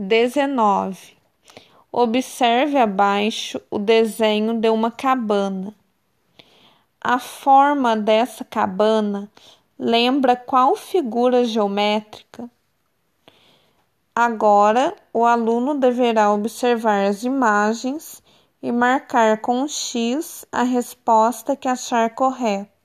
19. Observe abaixo o desenho de uma cabana. A forma dessa cabana lembra qual figura geométrica? Agora, o aluno deverá observar as imagens e marcar com X a resposta que achar correta.